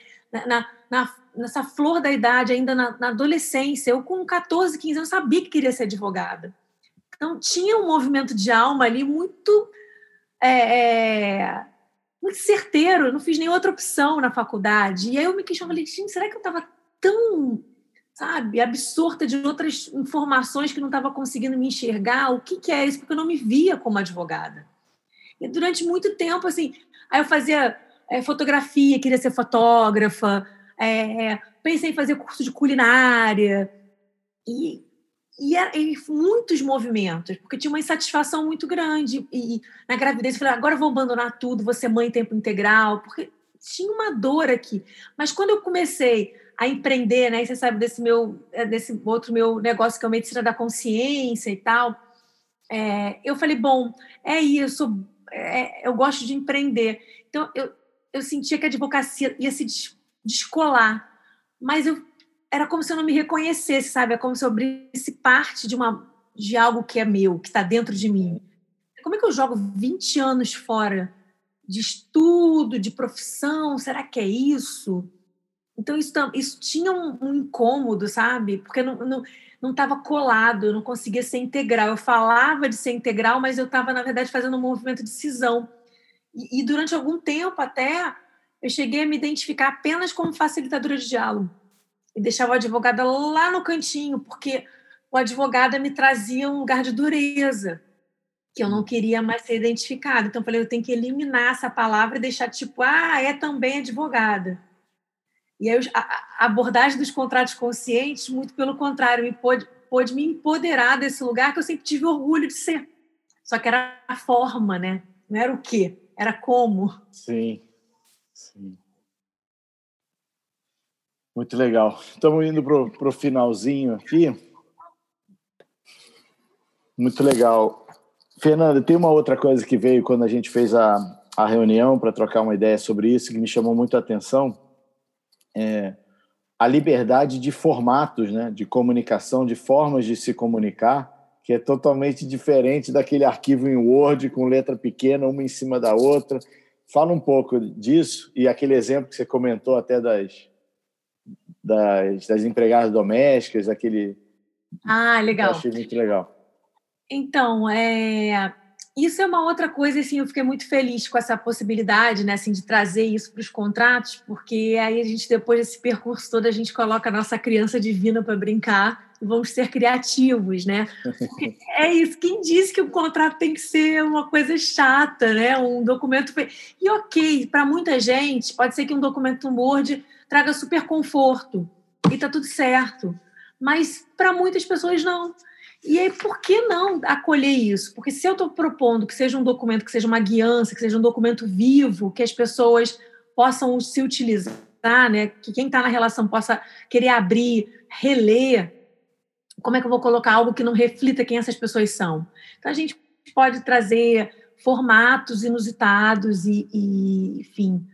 na, na, nessa flor da idade, ainda na, na, adolescência, eu com 14, 15 anos sabia que queria ser advogada. Então tinha um movimento de alma ali muito. É, é, muito certeiro, eu não fiz nenhuma outra opção na faculdade. E aí eu me questionei, será que eu estava tão, sabe, absorta de outras informações que não estava conseguindo me enxergar. O que, que é isso? Porque eu não me via como advogada. E durante muito tempo, assim, aí eu fazia é, fotografia, queria ser fotógrafa, é, pensei em fazer curso de culinária. E, e, e, muitos movimentos, porque tinha uma insatisfação muito grande. E, e na gravidez eu falei, agora eu vou abandonar tudo, vou ser mãe em tempo integral, porque tinha uma dor aqui. Mas quando eu comecei a empreender, né? E você sabe desse meu, é, desse outro meu negócio que é a medicina da consciência e tal. É, eu falei, bom, é isso, é, eu gosto de empreender. Então, eu, eu sentia que a advocacia ia se descolar, mas eu, era como se eu não me reconhecesse, sabe? É como se eu abrisse parte de, uma, de algo que é meu, que está dentro de mim. Como é que eu jogo 20 anos fora de estudo, de profissão? Será que é isso? Então, isso, isso tinha um, um incômodo, sabe? Porque não estava não, não colado, eu não conseguia ser integral. Eu falava de ser integral, mas eu estava, na verdade, fazendo um movimento de cisão. E, e durante algum tempo até eu cheguei a me identificar apenas como facilitadora de diálogo e deixava o advogada lá no cantinho, porque o advogada me trazia um lugar de dureza, que eu não queria mais ser identificada. Então, eu falei, eu tenho que eliminar essa palavra e deixar tipo, ah, é também advogada. E aí, a abordagem dos contratos conscientes, muito pelo contrário, me pôde, pôde me empoderar desse lugar que eu sempre tive orgulho de ser. Só que era a forma, né? Não era o quê, era como. Sim, sim. Muito legal. Estamos indo para o finalzinho aqui. Muito legal. Fernanda, tem uma outra coisa que veio quando a gente fez a, a reunião para trocar uma ideia sobre isso que me chamou muito a atenção. É a liberdade de formatos, né, de comunicação, de formas de se comunicar, que é totalmente diferente daquele arquivo em Word com letra pequena, uma em cima da outra. Fala um pouco disso e aquele exemplo que você comentou até das, das, das empregadas domésticas, aquele. Ah, legal. Eu achei muito legal. Então, é, isso é uma outra coisa, assim, eu fiquei muito feliz com essa possibilidade, né, assim, de trazer isso para os contratos, porque aí a gente, depois desse percurso todo, a gente coloca a nossa criança divina para brincar e vamos ser criativos, né? Porque é isso, quem disse que o contrato tem que ser uma coisa chata, né, um documento... E ok, para muita gente, pode ser que um documento Word traga super conforto e tá tudo certo, mas para muitas pessoas não. E aí, por que não acolher isso? Porque se eu estou propondo que seja um documento, que seja uma guiança, que seja um documento vivo, que as pessoas possam se utilizar, né? que quem está na relação possa querer abrir, reler, como é que eu vou colocar algo que não reflita quem essas pessoas são? Então, a gente pode trazer formatos inusitados e, e enfim,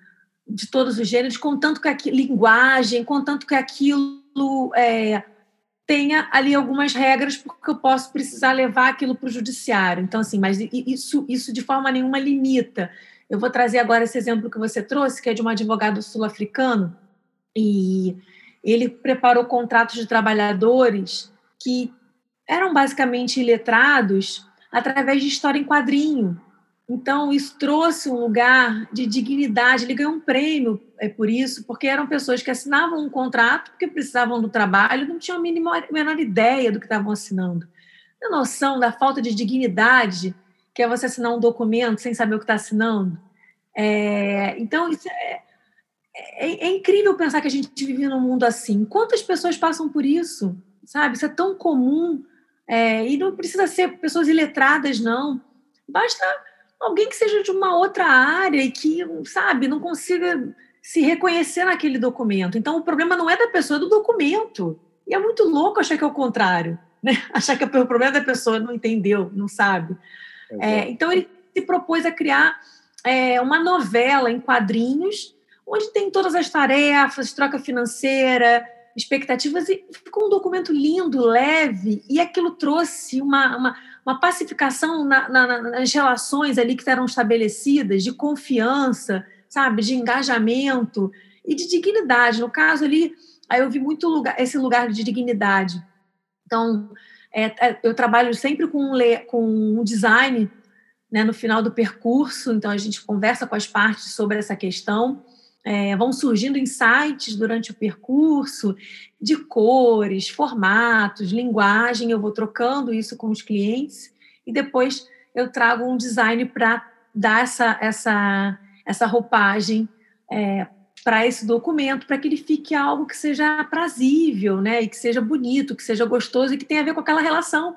de todos os gêneros, contanto que aquilo, linguagem, contanto que aquilo é, tenha ali algumas regras, porque eu posso precisar levar aquilo para o judiciário. Então, assim, mas isso, isso de forma nenhuma limita. Eu vou trazer agora esse exemplo que você trouxe, que é de um advogado sul-africano, e ele preparou contratos de trabalhadores que eram basicamente iletrados através de história em quadrinho. Então, isso trouxe um lugar de dignidade. Ele ganhou um prêmio é, por isso, porque eram pessoas que assinavam um contrato porque precisavam do trabalho, não tinham a mínima, a menor ideia do que estavam assinando. A noção da falta de dignidade, que é você assinar um documento sem saber o que está assinando. É, então, isso é, é, é, incrível pensar que a gente vive num mundo assim. Quantas pessoas passam por isso? Sabe? Isso é tão comum. É, e não precisa ser pessoas iletradas, não. Basta alguém que seja de uma outra área e que, sabe, não consiga se reconhecer naquele documento. Então, o problema não é da pessoa, é do documento. E é muito louco achar que é o contrário, né? Achar que o problema é da pessoa não entendeu, não sabe. É, então, ele se propôs a criar é, uma novela em quadrinhos, onde tem todas as tarefas, troca financeira, expectativas, e ficou um documento lindo, leve, e aquilo trouxe uma, uma uma pacificação na, na, nas relações ali que eram estabelecidas, de confiança, sabe, de engajamento e de dignidade. No caso ali, aí eu vi muito lugar, esse lugar de dignidade. Então, é, é, eu trabalho sempre com, com um design né, no final do percurso, então a gente conversa com as partes sobre essa questão. É, vão surgindo insights durante o percurso de cores, formatos, linguagem. Eu vou trocando isso com os clientes e depois eu trago um design para dar essa, essa, essa roupagem é, para esse documento, para que ele fique algo que seja aprazível, né? E que seja bonito, que seja gostoso e que tenha a ver com aquela relação.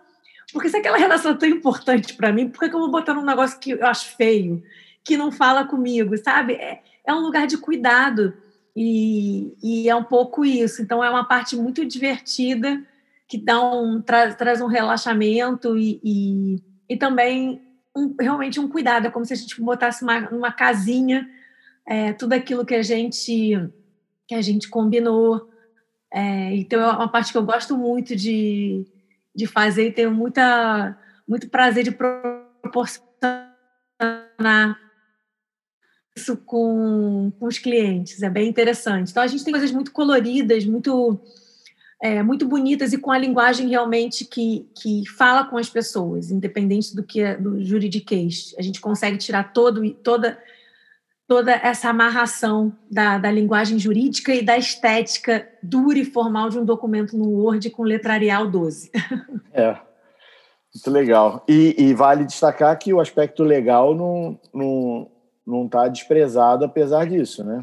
Porque se aquela relação é tão importante para mim, por que eu vou botar num negócio que eu acho feio, que não fala comigo, sabe? É, é um lugar de cuidado. E, e, é um pouco isso. Então, é uma parte muito divertida que dá um, tra, traz um relaxamento e, e, e também um, realmente um cuidado. É como se a gente botasse uma, uma casinha é, tudo aquilo que a gente que a gente combinou. É, então, é uma parte que eu gosto muito de, de fazer e tenho muita, muito prazer de proporcionar isso com, com os clientes, é bem interessante. Então, a gente tem coisas muito coloridas, muito é, muito bonitas e com a linguagem realmente que, que fala com as pessoas, independente do que é do juridiquês. A gente consegue tirar todo, toda, toda essa amarração da, da linguagem jurídica e da estética dura e formal de um documento no Word com letrarial 12. É, muito legal. E, e vale destacar que o aspecto legal não não tá desprezado apesar disso, né?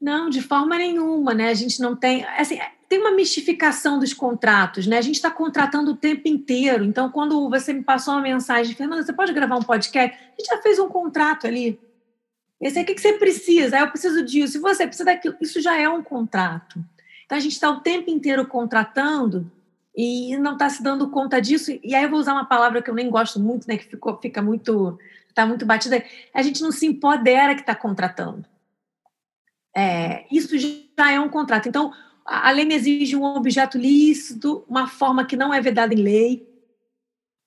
Não, de forma nenhuma, né? A gente não tem. Assim, tem uma mistificação dos contratos, né? A gente está contratando o tempo inteiro. Então, quando você me passou uma mensagem, Fernanda, você pode gravar um podcast? A gente já fez um contrato ali. Esse aí, o que você precisa? Ah, eu preciso disso. E você precisa daquilo. Isso já é um contrato. Então, a gente está o tempo inteiro contratando e não está se dando conta disso. E aí eu vou usar uma palavra que eu nem gosto muito, né? Que ficou, fica muito, está muito batida. A gente não se empodera que está contratando. É, isso já é um contrato. Então, a lei me exige um objeto lícito, uma forma que não é vedada em lei,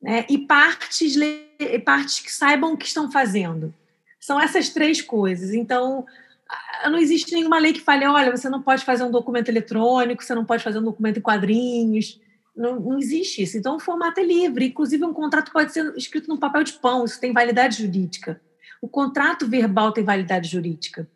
né? e partes, partes que saibam o que estão fazendo. São essas três coisas. Então, não existe nenhuma lei que fale, olha, você não pode fazer um documento eletrônico, você não pode fazer um documento em quadrinhos. Não, não existe isso. Então, o formato é livre. Inclusive, um contrato pode ser escrito num papel de pão, isso tem validade jurídica. O contrato verbal tem validade jurídica.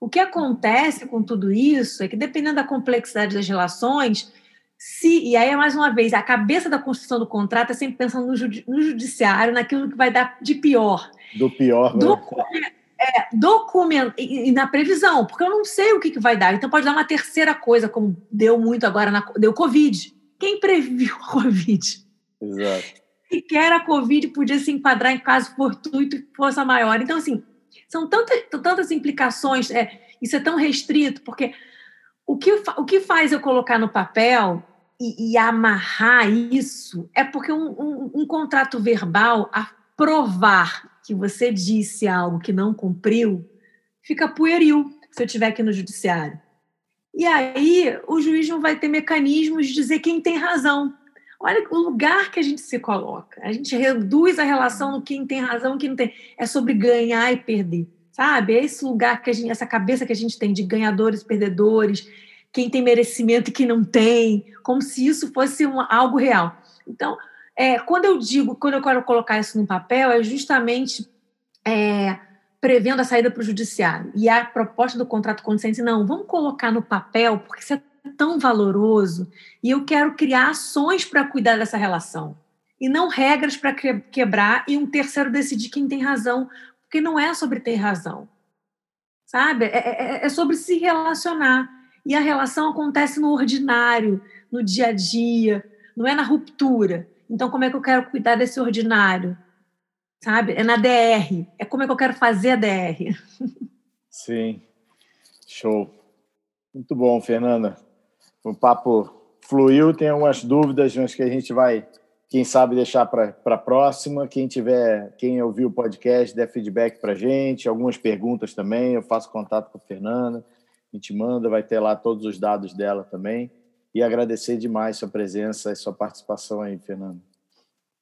O que acontece com tudo isso é que, dependendo da complexidade das relações, se, e aí, mais uma vez, a cabeça da construção do contrato é sempre pensando no, judi no judiciário, naquilo que vai dar de pior. Do pior, né? é, documento, e, e, na previsão, porque eu não sei o que, que vai dar. Então, pode dar uma terceira coisa, como deu muito agora, na, deu Covid. Quem previu a Covid? Exato. Sequer a Covid podia se enquadrar em caso fortuito e força maior. Então, assim, são tantas, tantas implicações, é, isso é tão restrito, porque o que, o que faz eu colocar no papel e, e amarrar isso é porque um, um, um contrato verbal, a provar que você disse algo que não cumpriu, fica pueril se eu estiver aqui no judiciário. E aí o juiz não vai ter mecanismos de dizer quem tem razão. Olha o lugar que a gente se coloca. A gente reduz a relação no quem tem razão quem não tem. É sobre ganhar e perder, sabe? É esse lugar que a gente, essa cabeça que a gente tem de ganhadores, perdedores, quem tem merecimento e quem não tem, como se isso fosse uma, algo real. Então, é, quando eu digo, quando eu quero colocar isso no papel, é justamente é, prevendo a saída para o judiciário. E a proposta do contrato consciente, não, vamos colocar no papel, porque você tão valoroso e eu quero criar ações para cuidar dessa relação e não regras para quebrar e um terceiro decidir quem tem razão, porque não é sobre ter razão, sabe? É, é, é, é sobre se relacionar e a relação acontece no ordinário, no dia a dia, não é na ruptura. Então, como é que eu quero cuidar desse ordinário? Sabe? É na DR. É como é que eu quero fazer a DR. Sim. Show. Muito bom, Fernanda o papo fluiu, tem algumas dúvidas, mas que a gente vai, quem sabe, deixar para a próxima. Quem tiver, quem ouviu o podcast, der feedback para a gente, algumas perguntas também. Eu faço contato com a Fernanda, a gente manda, vai ter lá todos os dados dela também. E agradecer demais sua presença e sua participação aí, Fernanda.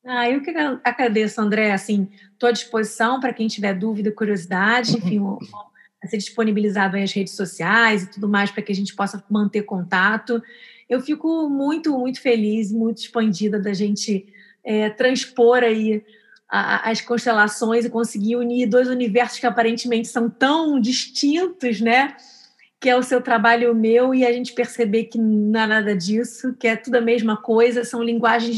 Ah, eu que agradeço, André. Assim, estou à disposição para quem tiver dúvida, curiosidade. Enfim, a ser disponibilizado aí as redes sociais e tudo mais para que a gente possa manter contato. Eu fico muito, muito feliz, muito expandida da gente é, transpor aí a, as constelações e conseguir unir dois universos que aparentemente são tão distintos, né? Que é o seu trabalho e o meu, e a gente perceber que não é nada disso, que é tudo a mesma coisa, são linguagens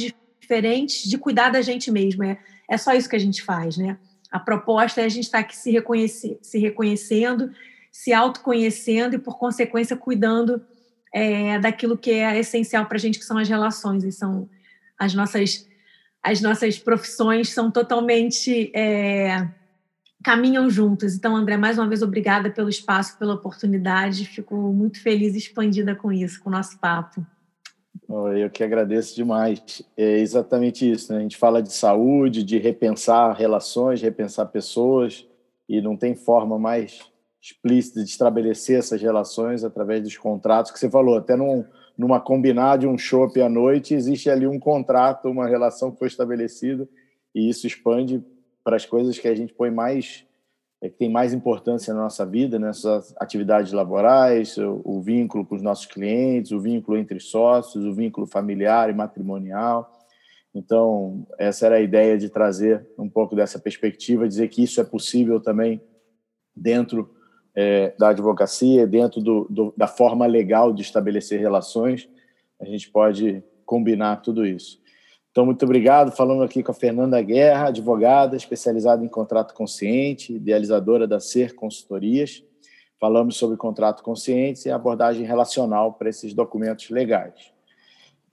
diferentes de cuidar da gente mesmo. É, é só isso que a gente faz, né? A proposta é a gente estar aqui se, reconhece, se reconhecendo, se autoconhecendo e, por consequência, cuidando é, daquilo que é essencial para a gente, que são as relações, e são as nossas, as nossas profissões são totalmente. É, caminham juntas. Então, André, mais uma vez, obrigada pelo espaço, pela oportunidade. Fico muito feliz e expandida com isso, com o nosso papo. Eu que agradeço demais. É exatamente isso. Né? A gente fala de saúde, de repensar relações, repensar pessoas, e não tem forma mais explícita de estabelecer essas relações através dos contratos que você falou. Até num, numa combinada de um shopping à noite, existe ali um contrato, uma relação que foi estabelecida, e isso expande para as coisas que a gente põe mais é, que tem mais importância na nossa vida, nessas atividades laborais, o, o vínculo com os nossos clientes, o vínculo entre sócios, o vínculo familiar e matrimonial. Então, essa era a ideia de trazer um pouco dessa perspectiva, dizer que isso é possível também dentro é, da advocacia, dentro do, do, da forma legal de estabelecer relações, a gente pode combinar tudo isso. Então, muito obrigado. Falando aqui com a Fernanda Guerra, advogada especializada em contrato consciente, idealizadora da Ser Consultorias. Falamos sobre contrato consciente e abordagem relacional para esses documentos legais.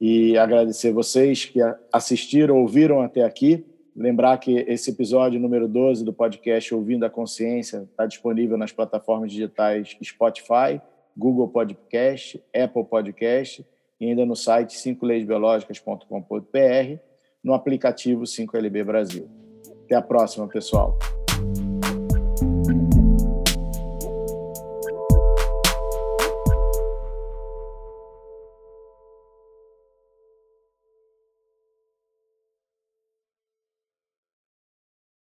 E agradecer vocês que assistiram, ouviram até aqui. Lembrar que esse episódio número 12 do podcast Ouvindo a Consciência está disponível nas plataformas digitais Spotify, Google Podcast, Apple Podcast e ainda no site 5leisbiológicas.com.br, no aplicativo 5LB Brasil. Até a próxima, pessoal.